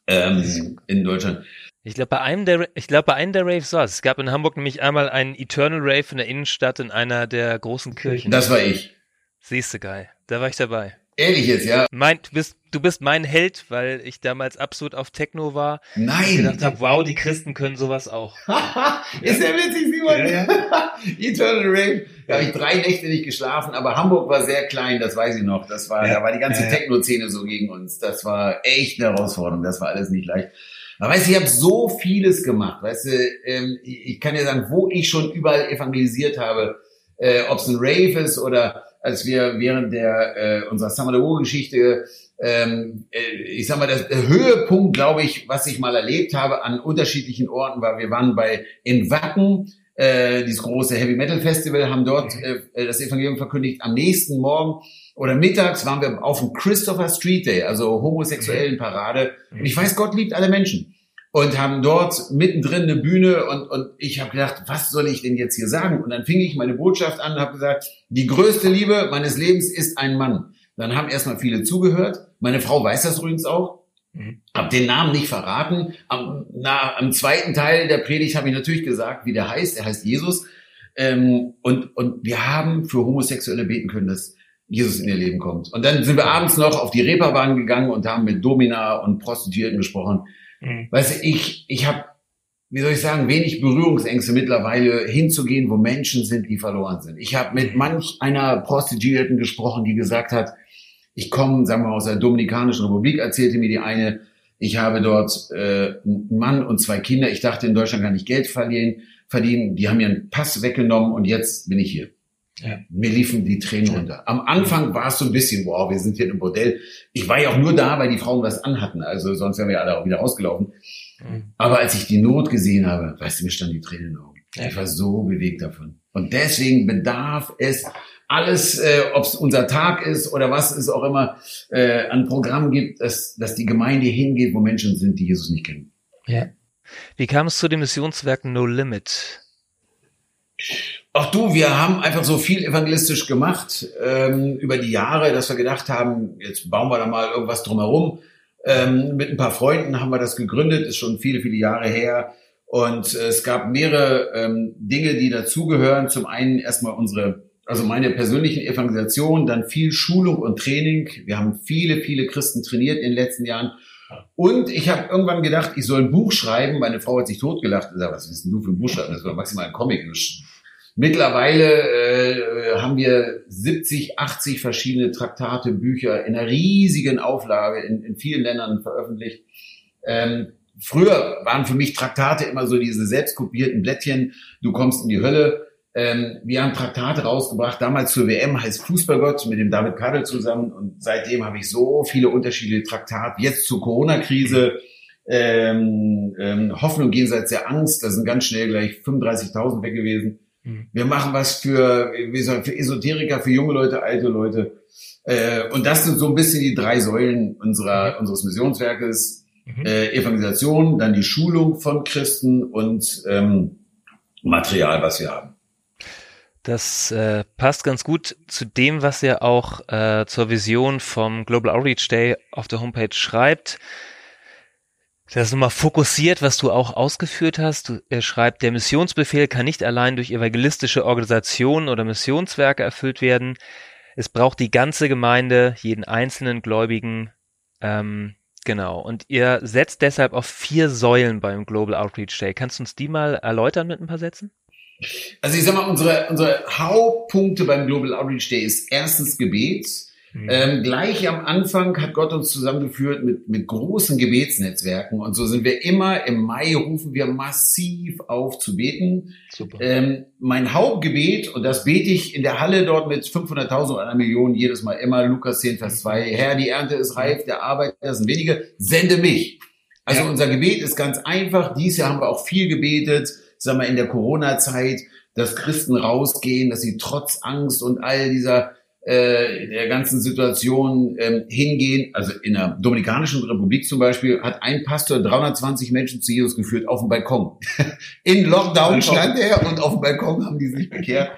ähm, in Deutschland. Ich glaube, bei einem der, ich glaube, bei einem der Raves war es. Es gab in Hamburg nämlich einmal einen Eternal Rave in der Innenstadt in einer der großen Kirchen. Das war ich. Siehste geil. Da war ich dabei. Ehrlich jetzt, ja? Mein, du bist, du bist mein Held, weil ich damals absolut auf Techno war. Nein. Ich gedacht habe, wow, die Christen können sowas auch. Ist ja witzig, Simon. Ja, ja. Eternal Rave. Da habe ich drei Nächte nicht geschlafen, aber Hamburg war sehr klein, das weiß ich noch. Das war, ja. da war die ganze Techno-Szene so gegen uns. Das war echt eine Herausforderung. Das war alles nicht leicht. Aber weißt du, ich habe so vieles gemacht. Weißt du, ähm, ich kann dir sagen, wo ich schon überall evangelisiert habe, äh, ob es ein Rave ist oder als wir während der äh, unserer Summer the Geschichte ähm, äh, ich sag mal, das, der Höhepunkt, glaube ich, was ich mal erlebt habe an unterschiedlichen Orten war, wir waren bei in Wacken, äh, dieses große Heavy Metal Festival, haben dort äh, das Evangelium verkündigt. Am nächsten Morgen oder mittags waren wir auf dem Christopher Street Day, also homosexuellen Parade. Und ich weiß, Gott liebt alle Menschen. Und haben dort mittendrin eine Bühne und, und ich habe gedacht, was soll ich denn jetzt hier sagen? Und dann fing ich meine Botschaft an und habe gesagt, die größte Liebe meines Lebens ist ein Mann. Dann haben erstmal viele zugehört. Meine Frau weiß das übrigens auch. Mhm. Hab den Namen nicht verraten. Am, na, am zweiten Teil der Predigt habe ich natürlich gesagt, wie der heißt. Er heißt Jesus. Ähm, und, und wir haben für Homosexuelle beten können, dass Jesus in ihr Leben kommt. Und dann sind wir abends noch auf die Reeperbahn gegangen und haben mit Domina und Prostituierten gesprochen. Mhm. Weißt du, ich, ich habe, wie soll ich sagen, wenig Berührungsängste mittlerweile hinzugehen, wo Menschen sind, die verloren sind. Ich habe mit manch einer Prostituierten gesprochen, die gesagt hat, ich komme, sagen wir aus der Dominikanischen Republik, erzählte mir die eine, ich habe dort äh, einen Mann und zwei Kinder. Ich dachte, in Deutschland kann ich Geld verlieren, verdienen. Die haben mir einen Pass weggenommen und jetzt bin ich hier. Ja. Mir liefen die Tränen runter. Am Anfang war es so ein bisschen, wow, wir sind hier im Bordell. Ich war ja auch nur da, weil die Frauen was anhatten. Also sonst wären wir alle auch wieder rausgelaufen. Mhm. Aber als ich die Not gesehen habe, weißt du, mir standen die Tränen in den Augen. Ja. Ich war so bewegt davon. Und deswegen bedarf es alles, äh, ob es unser Tag ist oder was es auch immer äh, an Programmen gibt, dass, dass die Gemeinde hingeht, wo Menschen sind, die Jesus nicht kennen. Ja. Wie kam es zu dem Missionswerk No Limit? Ach du, wir haben einfach so viel evangelistisch gemacht ähm, über die Jahre, dass wir gedacht haben, jetzt bauen wir da mal irgendwas drumherum. Ähm, mit ein paar Freunden haben wir das gegründet, ist schon viele, viele Jahre her. Und äh, es gab mehrere ähm, Dinge, die dazugehören. Zum einen erstmal unsere also meine persönlichen Evangelisation, dann viel Schulung und Training. Wir haben viele, viele Christen trainiert in den letzten Jahren. Und ich habe irgendwann gedacht, ich soll ein Buch schreiben. Meine Frau hat sich totgelacht und gesagt, was willst du für ein Buch schreiben? Das war maximal ein Comic. Mittlerweile äh, haben wir 70, 80 verschiedene Traktate, Bücher in einer riesigen Auflage in, in vielen Ländern veröffentlicht. Ähm, früher waren für mich Traktate immer so diese selbstkopierten Blättchen. Du kommst in die Hölle. Ähm, wir haben Traktate rausgebracht, damals zur WM heißt Fußballgott mit dem David Kadel zusammen und seitdem habe ich so viele unterschiedliche Traktate. Jetzt zur Corona-Krise, ähm, ähm, Hoffnung jenseits der Angst, da sind ganz schnell gleich 35.000 weg gewesen. Mhm. Wir machen was für, wie soll, für Esoteriker, für junge Leute, alte Leute. Äh, und das sind so ein bisschen die drei Säulen unserer, mhm. unseres Missionswerkes. Mhm. Äh, Evangelisation, dann die Schulung von Christen und ähm, Material, was wir haben. Das äh, passt ganz gut zu dem, was ihr auch äh, zur Vision vom Global Outreach Day auf der Homepage schreibt. Das ist nochmal fokussiert, was du auch ausgeführt hast. Er schreibt, der Missionsbefehl kann nicht allein durch evangelistische Organisationen oder Missionswerke erfüllt werden. Es braucht die ganze Gemeinde, jeden einzelnen Gläubigen. Ähm, genau. Und ihr setzt deshalb auf vier Säulen beim Global Outreach Day. Kannst du uns die mal erläutern mit ein paar Sätzen? Also ich sag mal, unsere, unsere Hauptpunkte beim Global Outreach Day ist erstens Gebet. Mhm. Ähm, gleich am Anfang hat Gott uns zusammengeführt mit, mit großen Gebetsnetzwerken und so sind wir immer im Mai rufen wir massiv auf zu beten. Super. Ähm, mein Hauptgebet, und das bete ich in der Halle dort mit 500.000 oder einer Million jedes Mal immer, Lukas 10, Vers 2, Herr, die Ernte ist reif, der Arbeiter sind wenige, sende mich. Also ja. unser Gebet ist ganz einfach. Dieses Jahr haben wir auch viel gebetet sag mal, in der Corona-Zeit, dass Christen rausgehen, dass sie trotz Angst und all dieser äh, der ganzen Situation ähm, hingehen. Also in der Dominikanischen Republik zum Beispiel hat ein Pastor 320 Menschen zu Jesus geführt auf dem Balkon. in Lockdown stand er und auf dem Balkon haben die sich bekehrt.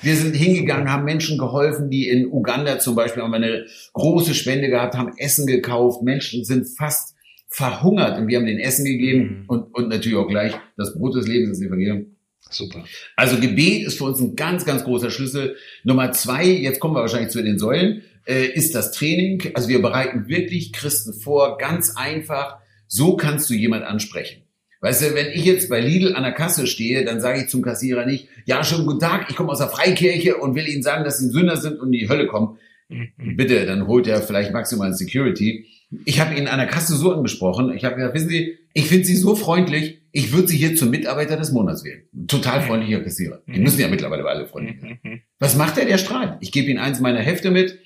Wir sind hingegangen, haben Menschen geholfen, die in Uganda zum Beispiel haben eine große Spende gehabt, haben Essen gekauft. Menschen sind fast verhungert und wir haben den Essen gegeben mhm. und, und natürlich auch gleich das Brot des Lebens, das Evangelium. Super. Also Gebet ist für uns ein ganz, ganz großer Schlüssel. Nummer zwei, jetzt kommen wir wahrscheinlich zu den Säulen, äh, ist das Training. Also wir bereiten wirklich Christen vor, ganz einfach. So kannst du jemand ansprechen. Weißt du, wenn ich jetzt bei Lidl an der Kasse stehe, dann sage ich zum Kassierer nicht, ja, schönen guten Tag, ich komme aus der Freikirche und will Ihnen sagen, dass Sie Sünder sind und in die Hölle kommen. Mhm. Bitte, dann holt er vielleicht maximal Security. Ich habe ihn an der Kasse so angesprochen. Ich habe gesagt, wissen Sie, ich finde Sie so freundlich. Ich würde Sie hier zum Mitarbeiter des Monats wählen. Total freundlicher Kassierer. Die müssen ja mittlerweile alle freundlich sein. Was macht er? Der strahlt. Ich gebe ihm eins meiner Hefte mit.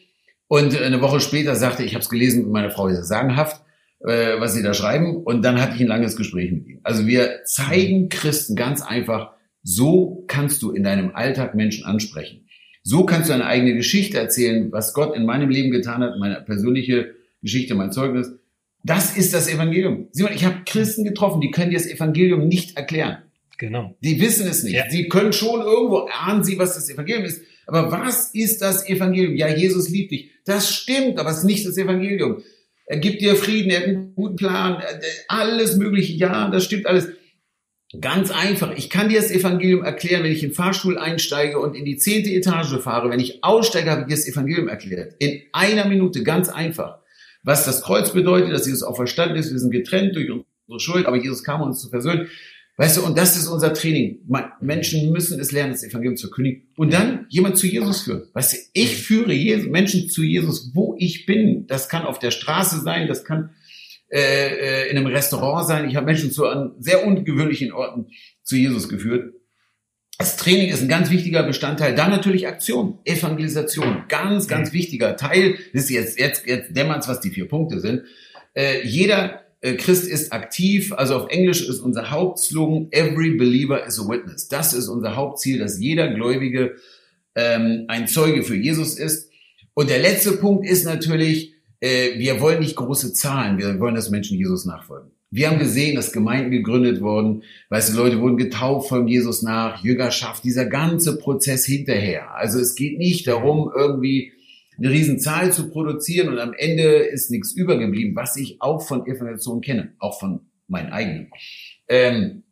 Und eine Woche später sagte, ich habe es gelesen mit meiner Frau, ist sagenhaft, äh, was Sie da schreiben. Und dann hatte ich ein langes Gespräch mit ihm. Also wir zeigen Christen ganz einfach, so kannst du in deinem Alltag Menschen ansprechen. So kannst du eine eigene Geschichte erzählen, was Gott in meinem Leben getan hat, meine persönliche Geschichte, mein Zeugnis. Das ist das Evangelium. Simon, ich habe Christen getroffen, die können dir das Evangelium nicht erklären. Genau. Die wissen es nicht. Ja. Sie können schon irgendwo ahnen sie, was das Evangelium ist. Aber was ist das Evangelium? Ja, Jesus liebt dich. Das stimmt, aber es ist nicht das Evangelium. er gibt dir Frieden, er hat einen guten Plan, alles mögliche, ja, das stimmt alles. Ganz einfach. Ich kann dir das Evangelium erklären, wenn ich in den Fahrstuhl einsteige und in die zehnte Etage fahre. Wenn ich aussteige, habe ich dir das Evangelium erklärt. In einer Minute, ganz einfach. Was das Kreuz bedeutet, dass Jesus auch verstanden ist, wir sind getrennt durch unsere Schuld, aber Jesus kam, uns zu versöhnen. Weißt du, und das ist unser Training. Menschen müssen es lernen, das Evangelium zu kündigen. Und dann jemand zu Jesus führen. Weißt du, ich führe Jesus, Menschen zu Jesus, wo ich bin. Das kann auf der Straße sein, das kann äh, äh in einem Restaurant sein. Ich habe Menschen zu an sehr ungewöhnlichen Orten zu Jesus geführt. Das Training ist ein ganz wichtiger Bestandteil. Dann natürlich Aktion, Evangelisation, ganz, ganz wichtiger Teil. Das ist jetzt, jetzt, jetzt dämmert's, was die vier Punkte sind. Äh, jeder äh, Christ ist aktiv. Also auf Englisch ist unser Hauptslogan Every Believer is a Witness. Das ist unser Hauptziel, dass jeder Gläubige ähm, ein Zeuge für Jesus ist. Und der letzte Punkt ist natürlich, äh, wir wollen nicht große Zahlen, wir wollen, dass Menschen Jesus nachfolgen. Wir haben gesehen, dass Gemeinden gegründet wurden, weißt du, Leute wurden getauft von Jesus nach, Jüngerschaft, dieser ganze Prozess hinterher. Also es geht nicht darum, irgendwie eine Riesenzahl zu produzieren und am Ende ist nichts übergeblieben, was ich auch von Evangelisation kenne, auch von meinen eigenen. Ähm,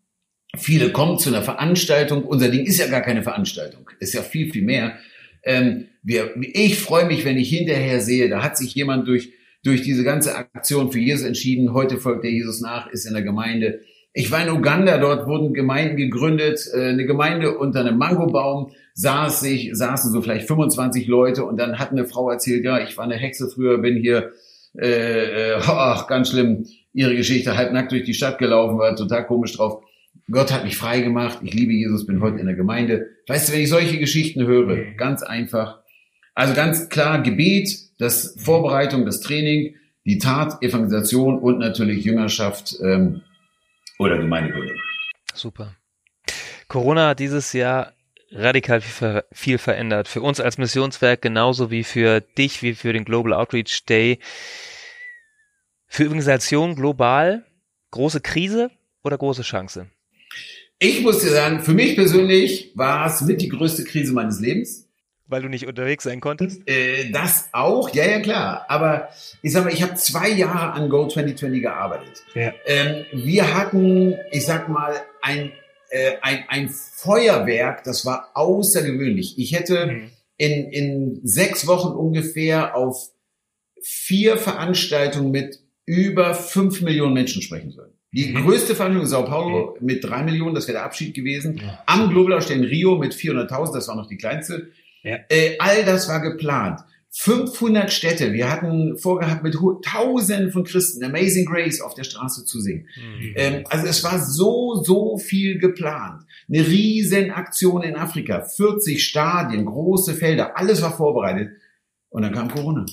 viele kommen zu einer Veranstaltung, unser Ding ist ja gar keine Veranstaltung, ist ja viel, viel mehr. Ähm, wir, ich freue mich, wenn ich hinterher sehe, da hat sich jemand durch, durch diese ganze Aktion für Jesus entschieden, heute folgt der Jesus nach, ist in der Gemeinde. Ich war in Uganda, dort wurden Gemeinden gegründet, äh, eine Gemeinde unter einem Mangobaum, saß ich, saßen so vielleicht 25 Leute und dann hat eine Frau erzählt, ja, ich war eine Hexe früher, bin hier, äh, äh, ach, ganz schlimm, ihre Geschichte, halb nackt durch die Stadt gelaufen, war total komisch drauf. Gott hat mich frei gemacht, ich liebe Jesus, bin heute in der Gemeinde. Weißt du, wenn ich solche Geschichten höre, ganz einfach. Also ganz klar Gebet, das Vorbereitung, das Training, die Tat, Evangelisation und natürlich Jüngerschaft ähm, oder Gemeindegründung. Super. Corona hat dieses Jahr radikal viel verändert. Für uns als Missionswerk genauso wie für dich, wie für den Global Outreach Day. Für Organisation global große Krise oder große Chance? Ich muss dir sagen, für mich persönlich war es mit die größte Krise meines Lebens. Weil du nicht unterwegs sein konntest? Äh, das auch, ja, ja, klar. Aber ich sag mal, ich habe zwei Jahre an Go 2020 gearbeitet. Ja. Ähm, wir hatten, ich sag mal, ein äh, ein, ein Feuerwerk, das war außergewöhnlich. Ich hätte mhm. in, in sechs Wochen ungefähr auf vier Veranstaltungen mit über fünf Millionen Menschen sprechen sollen. Die mhm. größte Veranstaltung in Sao Paulo mhm. mit drei Millionen, das wäre der Abschied gewesen. Ja. Am Global in Rio mit 400.000, das war noch die kleinste. Ja. Äh, all das war geplant. 500 Städte. Wir hatten vorgehabt, mit Tausenden von Christen Amazing Grace auf der Straße zu singen. Mhm. Ähm, also es war so, so viel geplant. Eine riesen Aktion in Afrika. 40 Stadien, große Felder, alles war vorbereitet. Und dann kam Corona.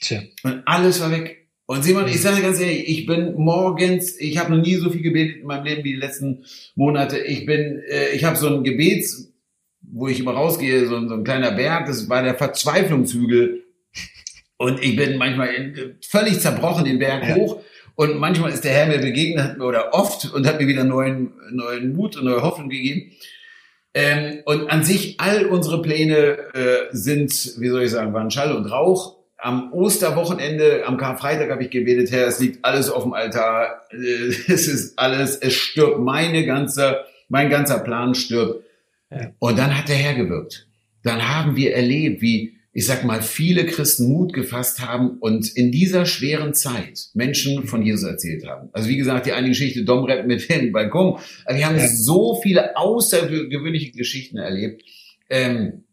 Tja. Und alles war weg. Und Simon, ich sage ganz ehrlich, ich bin morgens, ich habe noch nie so viel gebetet in meinem Leben wie die letzten Monate. Ich bin, äh, ich habe so ein Gebets wo ich immer rausgehe, so, so ein kleiner Berg, das war der Verzweiflungshügel. Und ich bin manchmal in, völlig zerbrochen den Berg ja. hoch. Und manchmal ist der Herr mir begegnet, oder oft, und hat mir wieder neuen, neuen Mut und neue Hoffnung gegeben. Ähm, und an sich, all unsere Pläne äh, sind, wie soll ich sagen, waren Schall und Rauch. Am Osterwochenende, am Karfreitag habe ich gebetet, Herr, es liegt alles auf dem Altar. Äh, es ist alles, es stirbt meine ganze, mein ganzer Plan stirbt. Und dann hat der Herr gewirkt. Dann haben wir erlebt, wie, ich sag mal, viele Christen Mut gefasst haben und in dieser schweren Zeit Menschen von Jesus erzählt haben. Also wie gesagt, die eine Geschichte Domrep mit dem Balkon. Also wir haben ja. so viele außergewöhnliche Geschichten erlebt. Ähm,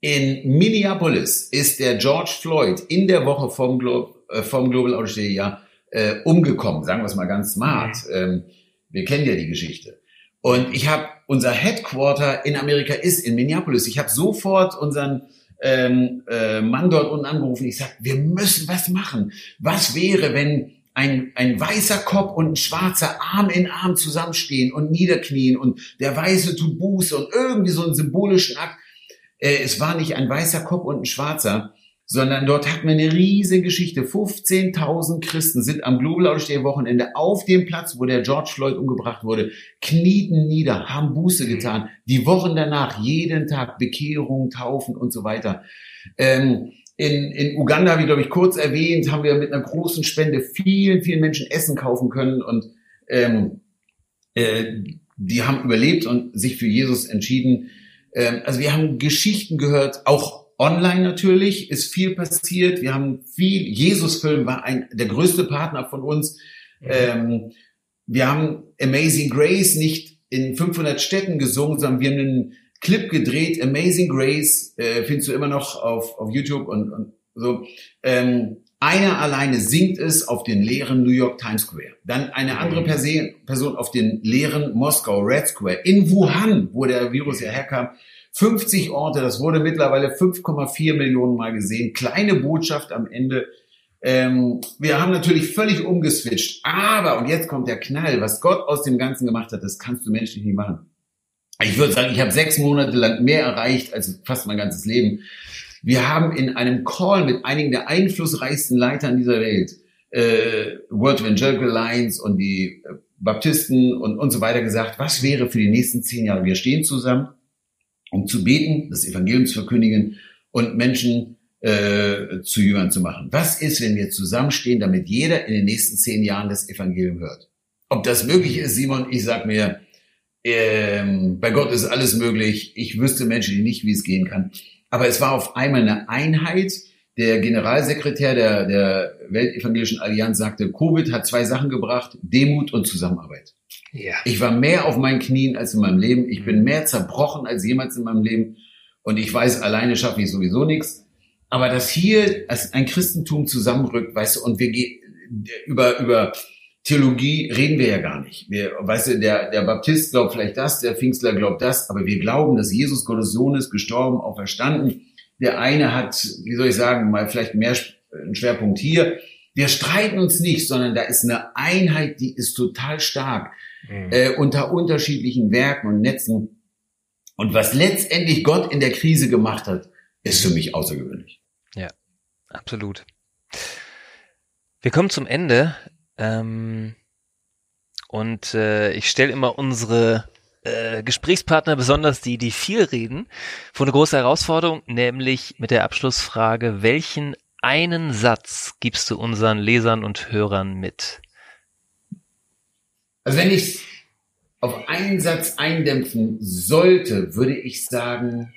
in Minneapolis ist der George Floyd in der Woche vom, Glo äh, vom Global Outage ja äh, umgekommen, sagen wir es mal ganz smart. Ähm, wir kennen ja die Geschichte. Und ich habe unser Headquarter in Amerika ist in Minneapolis. Ich habe sofort unseren ähm, äh, Mann dort unten angerufen. Ich sag, wir müssen was machen. Was wäre, wenn ein, ein weißer Kopf und ein schwarzer Arm in Arm zusammenstehen und niederknien und der Weiße tut Buße und irgendwie so einen symbolischen Akt. Äh, es war nicht ein weißer Kopf und ein schwarzer, sondern dort hatten wir eine riesige Geschichte. 15.000 Christen sind am Global Outstay Wochenende auf dem Platz, wo der George Floyd umgebracht wurde, knieten nieder, haben Buße getan. Die Wochen danach, jeden Tag Bekehrung, Taufen und so weiter. Ähm, in, in Uganda, wie glaube ich kurz erwähnt, haben wir mit einer großen Spende vielen, vielen Menschen Essen kaufen können und ähm, äh, die haben überlebt und sich für Jesus entschieden. Ähm, also wir haben Geschichten gehört, auch online natürlich ist viel passiert. Wir haben viel, Jesus-Film war ein, der größte Partner von uns. Mhm. Ähm, wir haben Amazing Grace nicht in 500 Städten gesungen, sondern wir haben einen Clip gedreht, Amazing Grace, äh, findest du immer noch auf, auf YouTube und, und so. Ähm, einer alleine singt es auf den leeren New York Times Square. Dann eine andere mhm. Person auf den leeren Moskau Red Square. In Wuhan, wo der Virus ja herkam. 50 Orte, das wurde mittlerweile 5,4 Millionen Mal gesehen. Kleine Botschaft am Ende. Ähm, wir haben natürlich völlig umgeswitcht. Aber, und jetzt kommt der Knall, was Gott aus dem Ganzen gemacht hat, das kannst du menschlich nicht machen. Ich würde sagen, ich habe sechs Monate lang mehr erreicht als fast mein ganzes Leben. Wir haben in einem Call mit einigen der einflussreichsten Leitern dieser Welt, äh, World Evangelical Alliance und die äh, Baptisten und, und so weiter gesagt, was wäre für die nächsten zehn Jahre? Wir stehen zusammen, um zu beten, das Evangelium zu verkündigen und Menschen äh, zu Jüngern zu machen. Was ist, wenn wir zusammenstehen, damit jeder in den nächsten zehn Jahren das Evangelium hört? Ob das möglich ist, Simon, ich sag mir, ähm, bei Gott ist alles möglich. Ich wüsste Menschen nicht, wie es gehen kann. Aber es war auf einmal eine Einheit. Der Generalsekretär der, der Weltevangelischen Allianz sagte, Covid hat zwei Sachen gebracht, Demut und Zusammenarbeit. Ja. Ich war mehr auf meinen Knien als in meinem Leben. Ich bin mhm. mehr zerbrochen als jemals in meinem Leben. Und ich weiß, alleine schaffe ich sowieso nichts. Aber dass hier als ein Christentum zusammenrückt, weißt du, und wir gehen über, über Theologie reden wir ja gar nicht. Wir, weißt du, der, der Baptist glaubt vielleicht das, der Pfingstler glaubt das, aber wir glauben, dass Jesus Gottes Sohn ist, gestorben, auferstanden. Der eine hat, wie soll ich sagen, mal vielleicht mehr einen Schwerpunkt hier. Wir streiten uns nicht, sondern da ist eine Einheit, die ist total stark mhm. äh, unter unterschiedlichen Werken und Netzen. Und was letztendlich Gott in der Krise gemacht hat, ist für mich außergewöhnlich. Ja, absolut. Wir kommen zum Ende. Ähm, und äh, ich stelle immer unsere äh, Gesprächspartner, besonders die, die viel reden, vor eine große Herausforderung, nämlich mit der Abschlussfrage, welchen einen Satz gibst du unseren Lesern und Hörern mit? Also wenn ich auf einen Satz eindämpfen sollte, würde ich sagen,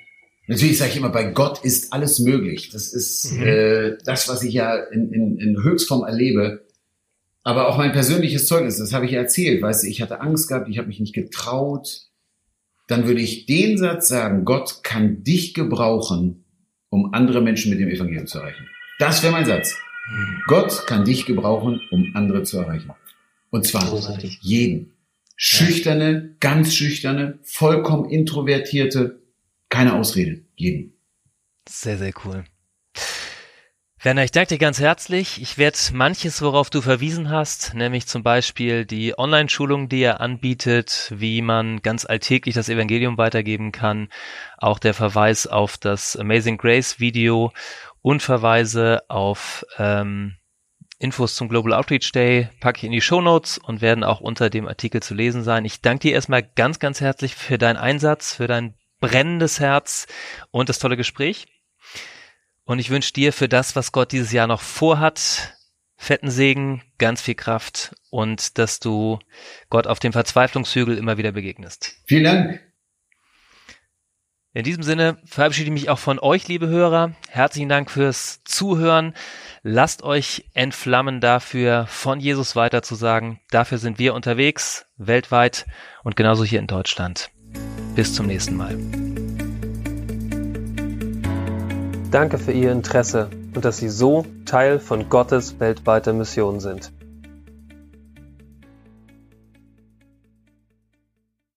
natürlich sage ich immer, bei Gott ist alles möglich. Das ist mhm. äh, das, was ich ja in, in, in Höchstform erlebe. Aber auch mein persönliches Zeugnis, das habe ich erzählt, weißt du, ich hatte Angst gehabt, ich habe mich nicht getraut. Dann würde ich den Satz sagen, Gott kann dich gebrauchen, um andere Menschen mit dem Evangelium zu erreichen. Das wäre mein Satz. Gott kann dich gebrauchen, um andere zu erreichen. Und zwar Großartig. jeden. Schüchterne, ganz schüchterne, vollkommen introvertierte, keine Ausrede, jeden. Sehr, sehr cool. Werner, ich danke dir ganz herzlich. Ich werde manches, worauf du verwiesen hast, nämlich zum Beispiel die Online-Schulung, die er anbietet, wie man ganz alltäglich das Evangelium weitergeben kann, auch der Verweis auf das Amazing Grace Video und Verweise auf ähm, Infos zum Global Outreach Day packe ich in die Show Notes und werden auch unter dem Artikel zu lesen sein. Ich danke dir erstmal ganz, ganz herzlich für deinen Einsatz, für dein brennendes Herz und das tolle Gespräch. Und ich wünsche dir für das, was Gott dieses Jahr noch vorhat, fetten Segen, ganz viel Kraft und dass du Gott auf dem Verzweiflungshügel immer wieder begegnest. Vielen Dank. In diesem Sinne verabschiede ich mich auch von euch, liebe Hörer. Herzlichen Dank fürs Zuhören. Lasst euch entflammen dafür, von Jesus weiterzusagen. Dafür sind wir unterwegs, weltweit und genauso hier in Deutschland. Bis zum nächsten Mal. Danke für Ihr Interesse und dass Sie so Teil von Gottes weltweiter Mission sind.